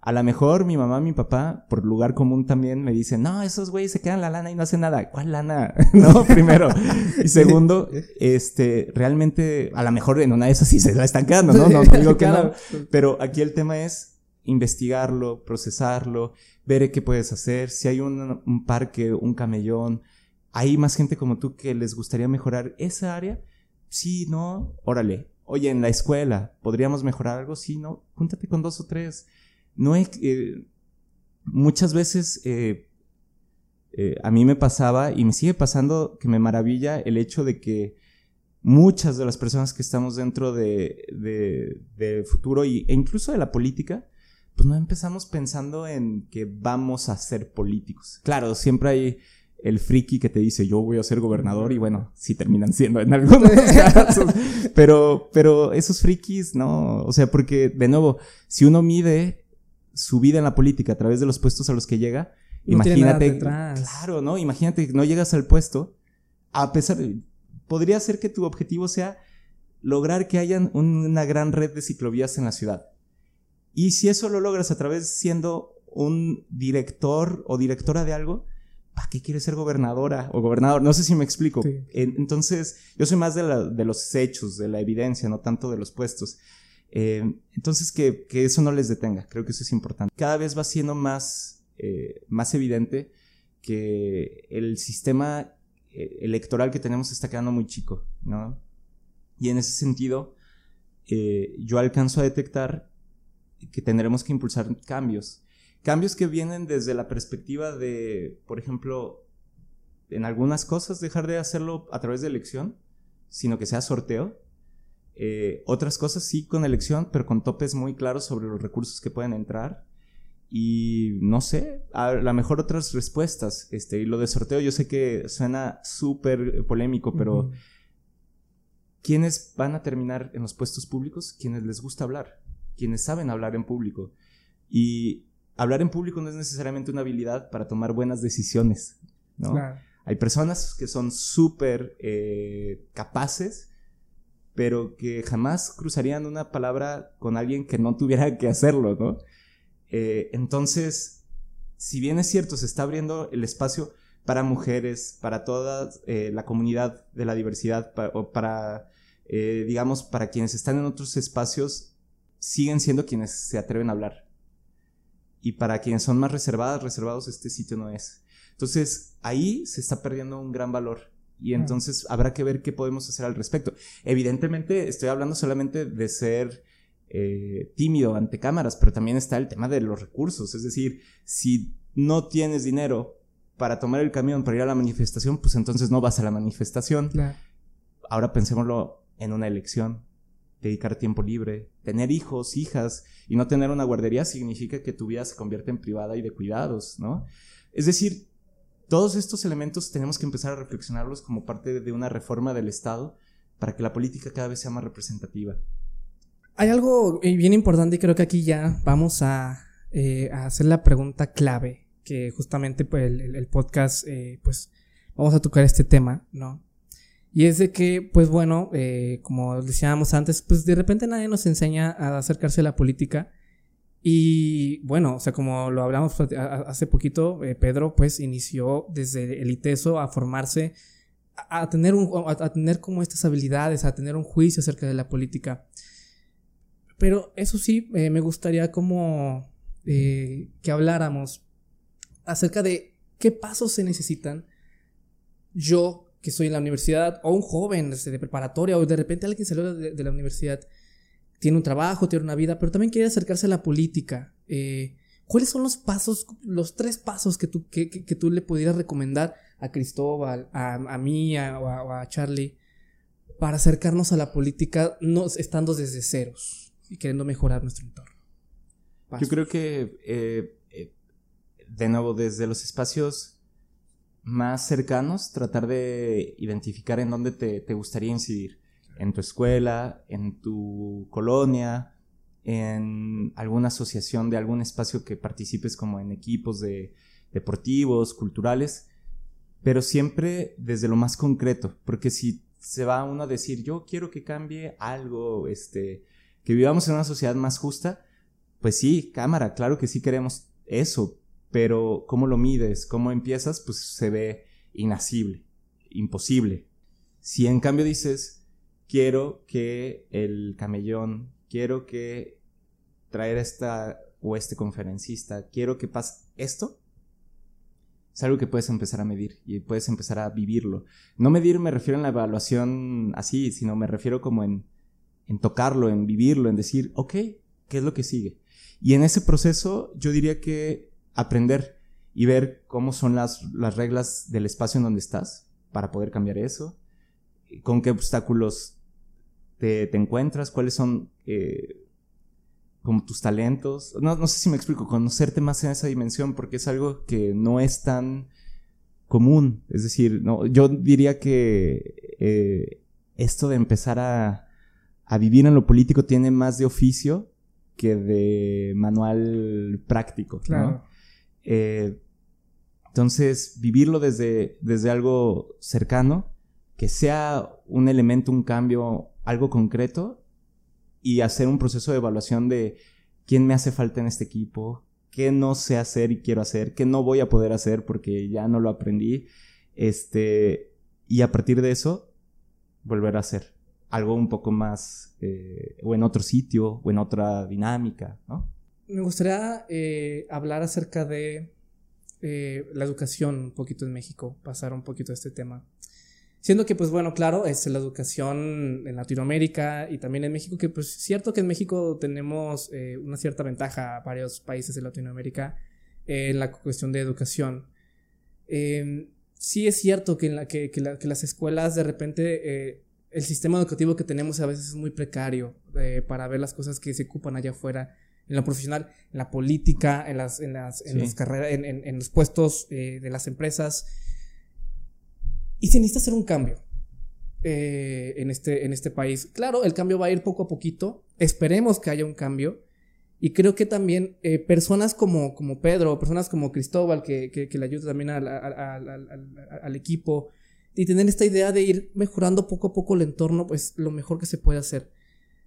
A lo mejor mi mamá, mi papá, por lugar común también me dicen, no, esos güeyes se quedan la lana y no hacen nada. ¿Cuál lana? no, primero. Y segundo, este, realmente, a lo mejor en una de esas sí se la están quedando, ¿no? No, digo que no. Pero aquí el tema es investigarlo, procesarlo, ver qué puedes hacer. Si hay un, un parque, un camellón, hay más gente como tú que les gustaría mejorar esa área. Sí, no, órale. Oye, en la escuela, ¿podríamos mejorar algo? Sí, no, júntate con dos o tres. No hay, eh, muchas veces eh, eh, a mí me pasaba y me sigue pasando que me maravilla el hecho de que muchas de las personas que estamos dentro de, de, futuro y, e incluso de la política, pues no empezamos pensando en que vamos a ser políticos. Claro, siempre hay el friki que te dice yo voy a ser gobernador y bueno, sí terminan siendo en algunos casos. Pero, pero esos frikis, no, o sea, porque de nuevo, si uno mide su vida en la política a través de los puestos a los que llega, imagínate, claro, ¿no? Imagínate que no llegas al puesto, a pesar de, podría ser que tu objetivo sea lograr que haya una gran red de ciclovías en la ciudad. Y si eso lo logras a través siendo un director o directora de algo, ¿para qué quieres ser gobernadora o gobernador? No sé si me explico. Entonces, yo soy más de, los hechos, de la evidencia, no tanto de los puestos. Eh, entonces, que, eso no les detenga, creo que eso es importante. Cada vez va siendo más, eh, más evidente que el sistema eh, electoral que tenemos está quedando muy chico, ¿no? Y en ese sentido, yo alcanzo a detectar que tendremos que impulsar cambios Cambios que vienen desde la perspectiva de, por ejemplo, en algunas cosas dejar de hacerlo a través de elección, sino que sea sorteo. Eh, otras cosas sí con elección, pero con topes muy claros sobre los recursos que pueden entrar. Y no sé, a lo mejor otras respuestas. Este, y lo de sorteo yo sé que suena súper polémico, pero ¿quiénes van a terminar en los puestos públicos? Quienes les gusta hablar, quienes saben hablar en público. Y hablar en público no es necesariamente una habilidad para tomar buenas decisiones, ¿no? Hay personas que son súper eh, capaces, pero que jamás cruzarían una palabra con alguien que no tuviera que hacerlo, ¿no? Eh, entonces, si bien es cierto, se está abriendo el espacio para mujeres, para toda eh, la comunidad de la diversidad, o para, digamos, para quienes están en otros espacios, siguen siendo quienes se atreven a hablar y para quienes son más reservadas, reservados, este sitio no es. Entonces, ahí se está perdiendo un gran valor. Y entonces habrá que ver qué podemos hacer al respecto. Evidentemente, estoy hablando solamente de ser eh, tímido ante cámaras, pero también está el tema de los recursos. Es decir, si no tienes dinero para tomar el camión para ir a la manifestación, pues entonces no vas a la manifestación. Ahora pensémoslo en una elección dedicar tiempo libre, tener hijos, hijas y no tener una guardería significa que tu vida se convierte en privada y de cuidados, ¿no? Es decir, todos estos elementos tenemos que empezar a reflexionarlos como parte de una reforma del Estado para que la política cada vez sea más representativa. Hay algo eh, bien importante y creo que aquí ya vamos a, eh, hacer la pregunta clave, que justamente pues, el, podcast, eh, pues vamos a tocar este tema, ¿no? Y es de que, pues bueno, eh, como decíamos antes, pues de repente nadie nos enseña a acercarse a la política. Y bueno, o sea, como lo hablamos hace poquito, eh, Pedro pues inició desde el ITESO a formarse, a, tener, un, a, tener como estas habilidades, a tener un juicio acerca de la política. Pero eso sí, eh, me gustaría como que habláramos acerca de qué pasos se necesitan yo que estoy en la universidad, o un joven de preparatoria, o de repente alguien salió de, la universidad, tiene un trabajo, tiene una vida, pero también quiere acercarse a la política. Eh, ¿Cuáles son los pasos, los tres pasos que tú, que, tú le pudieras recomendar a Cristóbal, a, a mí o a, Charlie para acercarnos a la política no, estando desde ceros? y queriendo mejorar nuestro entorno. Yo creo que, eh, eh, de nuevo, desde los espacios más cercanos, tratar de identificar en dónde te, te gustaría incidir. En tu escuela, en tu colonia, en alguna asociación de algún espacio que participes como en equipos de deportivos, culturales, pero siempre desde lo más concreto, porque si se va uno a decir, yo quiero que cambie algo, este, que vivamos en una sociedad más justa, pues sí, cámara, claro que sí queremos eso, pero ¿cómo lo mides? ¿Cómo empiezas? Pues se ve inacible, imposible. Si en cambio dices, quiero que el camellón, quiero que traer esta o este conferencista, quiero que pase esto, es algo que puedes empezar a medir y puedes empezar a vivirlo. No medir me refiero en la evaluación así, sino me refiero como en, en tocarlo, en vivirlo, en decir, ok, ¿qué es lo que sigue? Y en ese proceso yo diría que aprender y ver cómo son las, las reglas del espacio en donde estás para poder cambiar eso, con qué obstáculos te, te encuentras, cuáles son eh, como tus talentos. No, no sé si me explico, conocerte más en esa dimensión porque es algo que no es tan común. Es decir, no, yo diría que eh, esto de empezar a, a vivir en lo político tiene más de oficio que de manual práctico. Eh, entonces, vivirlo desde, desde algo cercano, que sea un elemento, un cambio, algo concreto, y hacer un proceso de evaluación de quién me hace falta en este equipo, qué no sé hacer y quiero hacer, qué no voy a poder hacer porque ya no lo aprendí. Este, y a partir de eso, volver a hacer algo un poco más, eh, o en otro sitio, o en otra dinámica, ¿no? Me gustaría eh, hablar acerca de eh, la educación un poquito en México, pasar un poquito a este tema. Siendo que, pues bueno, claro, es la educación en Latinoamérica y también en México, que pues cierto que en México tenemos eh, una cierta ventaja a varios países de Latinoamérica en la cuestión de educación. Em, sí es cierto que, en la, que, las escuelas de repente, el sistema educativo que tenemos a veces es muy precario para ver las cosas que se ocupan allá afuera en lo profesional, en la política, en las, en las, en las carreras, en, en, los puestos de las empresas. Y se necesita hacer un cambio eh, en, este, en este país. Claro, el cambio va a ir poco a poquito. Esperemos que haya un cambio. Y creo que también eh, personas como, como Pedro, personas como Cristóbal, que, que, le ayuda también al, al, equipo, y tener esta idea de ir mejorando poco a poco el entorno, pues lo mejor que se puede hacer.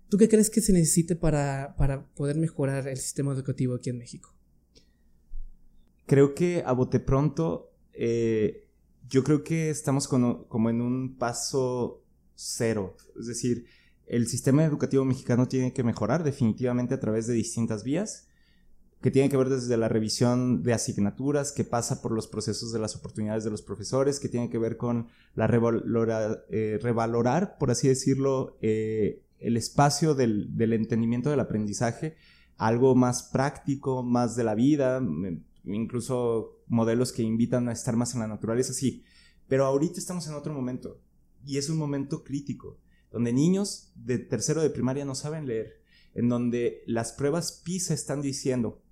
¿Tú qué crees que se necesite para, para poder mejorar el sistema educativo aquí en México? Creo que a bote pronto eh, yo creo que estamos como en un paso cero. Es decir, el sistema educativo mexicano tiene que mejorar definitivamente a través de distintas vías, que tiene que ver desde la revisión de asignaturas, que pasa por los procesos de las oportunidades de los profesores, que tiene que ver con la eh, revalorar, por así decirlo, eh, el espacio del, del entendimiento del aprendizaje, algo más práctico, más de la vida, incluso modelos que invitan a estar más en la naturaleza, sí. Pero ahorita estamos en otro momento y es un momento crítico, donde niños de tercero de primaria no saben leer, en donde las pruebas PISA están diciendo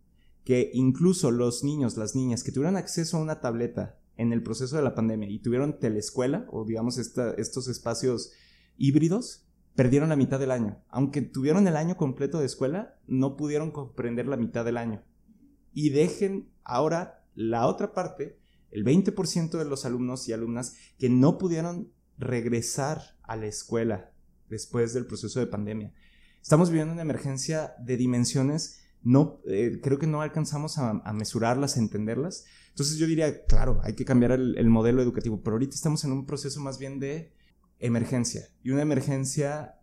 que incluso los niños, las niñas que tuvieron acceso a una tableta en el proceso de la pandemia y tuvieron teleescuela o digamos estos espacios híbridos, perdieron la mitad del año. Aunque tuvieron el año completo de escuela, no pudieron comprender la mitad del año. Y dejen ahora la otra parte, el 20% de los alumnos y alumnas que no pudieron regresar a la escuela después del proceso de pandemia. Estamos viviendo una emergencia de dimensiones, no, eh, creo que no alcanzamos a, mesurarlas, a entenderlas. Entonces yo diría, claro, hay que cambiar el, modelo educativo, pero ahorita estamos en un proceso más bien de emergencia. Y una emergencia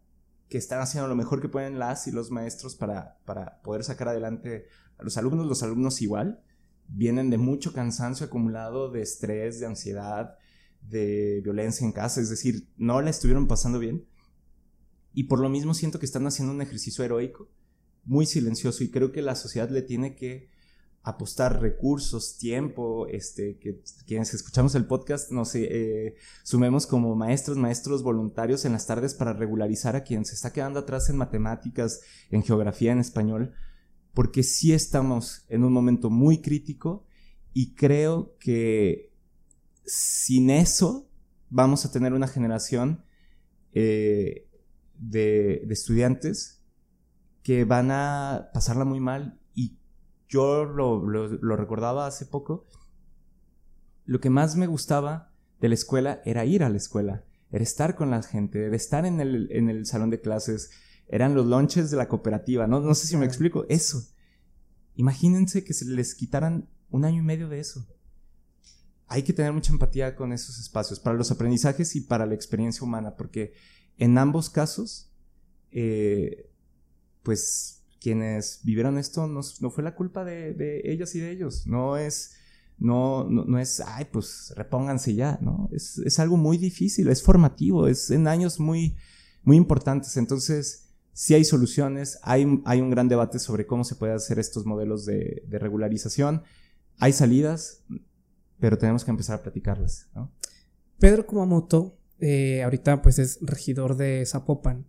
que están haciendo lo mejor que pueden las y los maestros para, para poder sacar adelante a los alumnos, los alumnos igual, vienen de mucho cansancio acumulado, de estrés, de ansiedad, de violencia en casa, es decir, no la estuvieron pasando bien. Y por lo mismo siento que están haciendo un ejercicio heroico, muy silencioso, y creo que la sociedad le tiene que apostar recursos, tiempo, este, que quienes escuchamos el podcast nos eh, sumemos como maestros, maestros voluntarios en las tardes para regularizar a quien se está quedando atrás en matemáticas, en geografía, en español, porque sí estamos en un momento muy crítico y creo que sin eso vamos a tener una generación eh, de, de estudiantes que van a pasarla muy mal yo lo, recordaba hace poco, lo que más me gustaba de la escuela era ir a la escuela, era estar con la gente, era estar en el, en el salón de clases, eran los lunches de la cooperativa, no, no sé si me explico, eso. Imagínense que se les quitaran un año y medio de eso. Hay que tener mucha empatía con esos espacios, para los aprendizajes y para la experiencia humana, porque en ambos casos, eh, pues quienes vivieron esto no, fue la culpa de, ellas y de ellos. No es, no, no, es, ay, pues repónganse ya, ¿no? Es, algo muy difícil, es formativo, es en años muy, muy importantes. Entonces, sí hay soluciones, hay, hay un gran debate sobre cómo se puede hacer estos modelos de, regularización. Hay salidas, pero tenemos que empezar a platicarlas, ¿no? Pedro Kumamoto, eh, ahorita pues es regidor de Zapopan.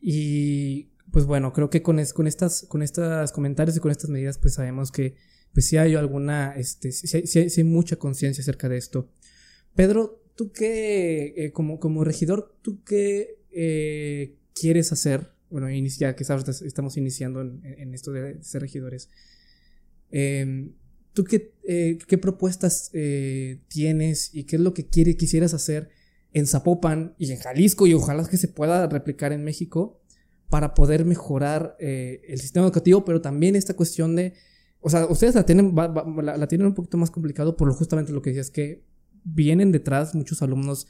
Y pues bueno, creo que con, con, estas, con estos comentarios y con estas medidas, pues sabemos que pues sí hay alguna, este, sí, hay, mucha conciencia acerca de esto. Pedro, tú qué, eh, como, como regidor, tú qué eh, quieres hacer, bueno, ya que sabes, estamos iniciando en, esto de, ser regidores, em, ¿tú qué, eh, qué propuestas tienes y qué es lo que quiere, quisieras hacer en Zapopan y en Jalisco y ojalá que se pueda replicar en México? Para poder mejorar eh, el sistema educativo, pero también esta cuestión de, o sea, ustedes la tienen, la, tienen un poquito más complicado por lo, justamente lo que decías, que vienen detrás muchos alumnos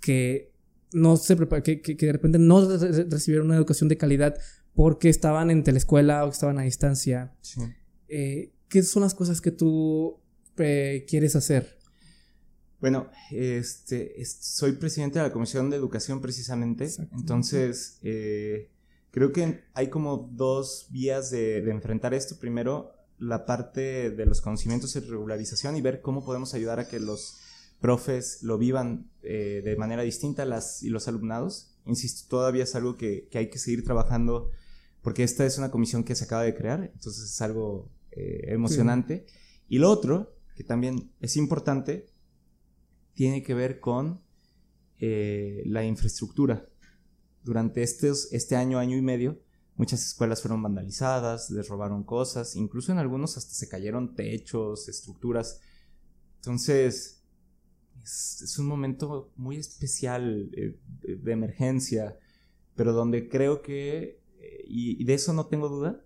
que no se que, que, de repente no recibieron una educación de calidad porque estaban en telescuela o estaban a distancia. Eh, ¿Qué son las cosas que tú eh, quieres hacer? Bueno, este, soy presidente de la Comisión de Educación precisamente, entonces Creo que hay como dos vías de, enfrentar esto. Primero, la parte de los conocimientos y regularización y ver cómo podemos ayudar a que los profes lo vivan eh, de manera distinta las, y los alumnados. Insisto, todavía es algo que, hay que seguir trabajando porque esta es una comisión que se acaba de crear, entonces es algo eh, emocionante. Y lo otro, que también es importante, tiene que ver con eh, la infraestructura durante estos, este año, año y medio, muchas escuelas fueron vandalizadas, les robaron cosas, incluso en algunos hasta se cayeron techos, estructuras. Entonces, es, un momento muy especial eh, de emergencia, pero donde creo que, eh, y, de eso no tengo duda,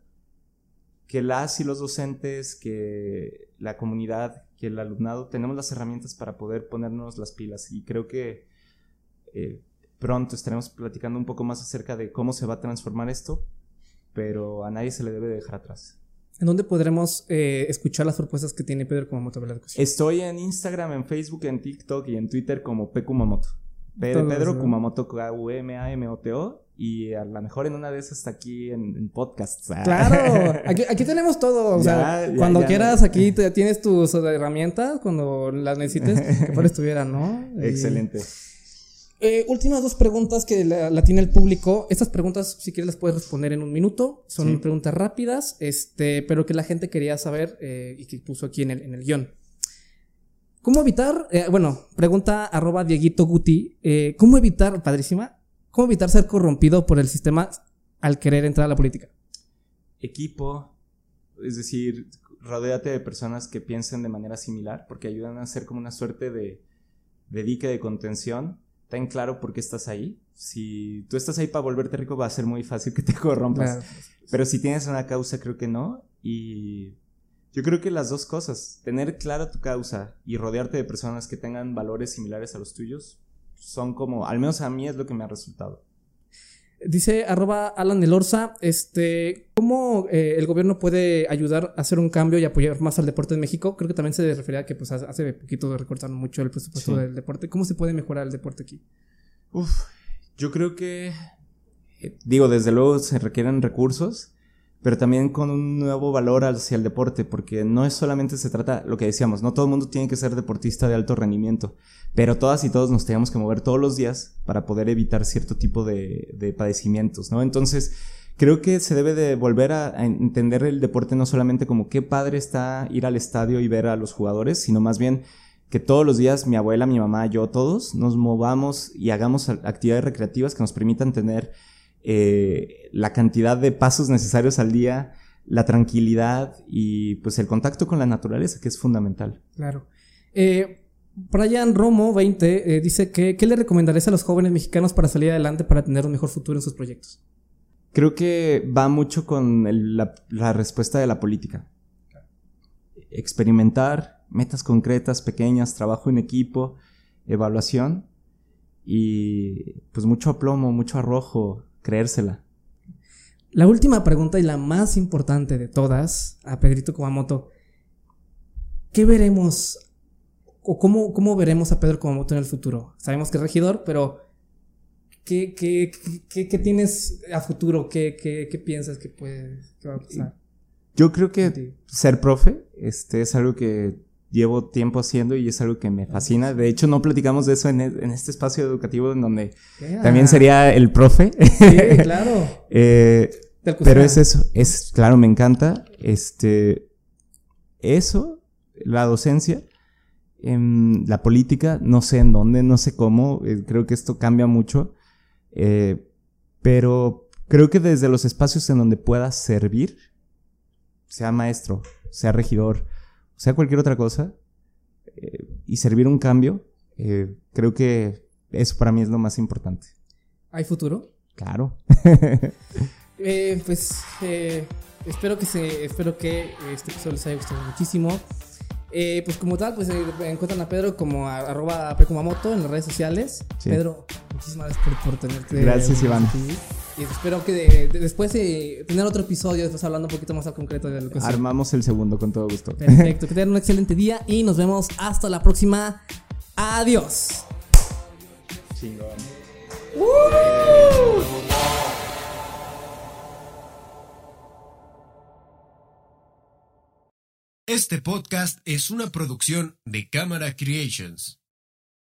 que las y los docentes, que la comunidad, que el alumnado, tenemos las herramientas para poder ponernos las pilas. Y creo que eh, pronto estaremos platicando un poco más acerca de cómo se va a transformar esto, pero a nadie se le debe dejar atrás. ¿En dónde podremos eh, escuchar las propuestas que tiene Pedro Kumamoto Estoy en Instagram, en Facebook, en TikTok y en Twitter como P. Kumamoto. Pedro, Pedro Kumamoto, K-U-M-A-M-O-T-O. Y a lo mejor en una de esas está aquí en, podcast. Claro, aquí, tenemos todo. O sea, cuando quieras, aquí tienes tus herramientas, cuando las necesites, que por estuviera, ¿no? Excelente. Eh, últimas dos preguntas que la, tiene el público. Estas preguntas, si quieres, las puedes responder en un minuto. Son preguntas rápidas, este, pero que la gente quería saber eh, y que puso aquí en el, en el guion. ¿Cómo evitar? Eh, bueno, pregunta arroba Dieguito Guti. ¿Cómo evitar, padrísima, cómo evitar ser corrompido por el sistema al querer entrar a la política? Equipo, es decir, rodéate de personas que piensen de manera similar, porque ayudan a hacer como una suerte de, de dique de contención ten claro por qué estás ahí. Si tú estás ahí para volverte rico, va a ser muy fácil que te corrompas. Pero si tienes una causa, creo que no. Y yo creo que las dos cosas, tener clara tu causa y rodearte de personas que tengan valores similares a los tuyos, son como, al menos a mí es lo que me ha resultado. Dice arroba Alan Elorza, este, ¿cómo eh, el gobierno puede ayudar a hacer un cambio y apoyar más al deporte en México? Creo que también se refería a que pues hace poquito recortaron mucho el presupuesto del deporte. ¿Cómo se puede mejorar el deporte aquí? Uf, yo creo que, eh, digo, desde luego se requieren recursos, pero también con un nuevo valor hacia el deporte, porque no es solamente se trata, lo que decíamos, no todo el mundo tiene que ser deportista de alto rendimiento, pero todas y todos nos tenemos que mover todos los días para poder evitar cierto tipo de, padecimientos, ¿no? Entonces, creo que se debe de volver a, entender el deporte no solamente como qué padre está ir al estadio y ver a los jugadores, sino más bien que todos los días mi abuela, mi mamá, yo, todos nos movamos y hagamos actividades recreativas que nos permitan tener eh, la cantidad de pasos necesarios al día, la tranquilidad y pues el contacto con la naturaleza, que es fundamental. Claro. Eh, Brian Romo 20 eh, dice que ¿qué le recomendarías a los jóvenes mexicanos para salir adelante para tener un mejor futuro en sus proyectos? Creo que va mucho con la, la, respuesta de la política. Experimentar, metas concretas, pequeñas, trabajo en equipo, evaluación y pues mucho aplomo, mucho arrojo, creérsela. La última pregunta y la más importante de todas, a Pedrito Kumamoto. ¿Qué veremos o cómo, cómo veremos a Pedro Kumamoto en el futuro? Sabemos que es regidor, pero ¿qué, qué, qué, tienes a futuro? ¿Qué, qué piensas que, puede, que va a pasar? Yo creo que ser profe este, es algo que llevo tiempo haciendo y es algo que me fascina. De hecho, no platicamos de eso en, e, este espacio educativo en donde también sería el profe. Sí, claro. Eh, pero es eso, es, claro, me encanta. Este, eso, la docencia, en la política, no sé en dónde, no sé cómo, eh, creo que esto cambia mucho. Eh, pero creo que desde los espacios en donde pueda servir, sea maestro, sea regidor, sea cualquier otra cosa, eh, y servir un cambio, eh, creo que eso para mí es lo más importante. ¿Hay futuro? Claro. Eh, pues espero que se, espero que este episodio les haya gustado muchísimo. pues como tal, pues encuentran a Pedro como arroba Pecumamoto en las redes sociales. Pedro, muchísimas gracias por, por tenerte. Gracias, Iván. Y espero que después de tener otro episodio, después hablando un poquito más al concreto de lo que Armamos el segundo con todo gusto. Perfecto, que tengan un excelente día y nos vemos hasta la próxima. Adiós. Chingón. Este podcast es una producción de Cámara Creations.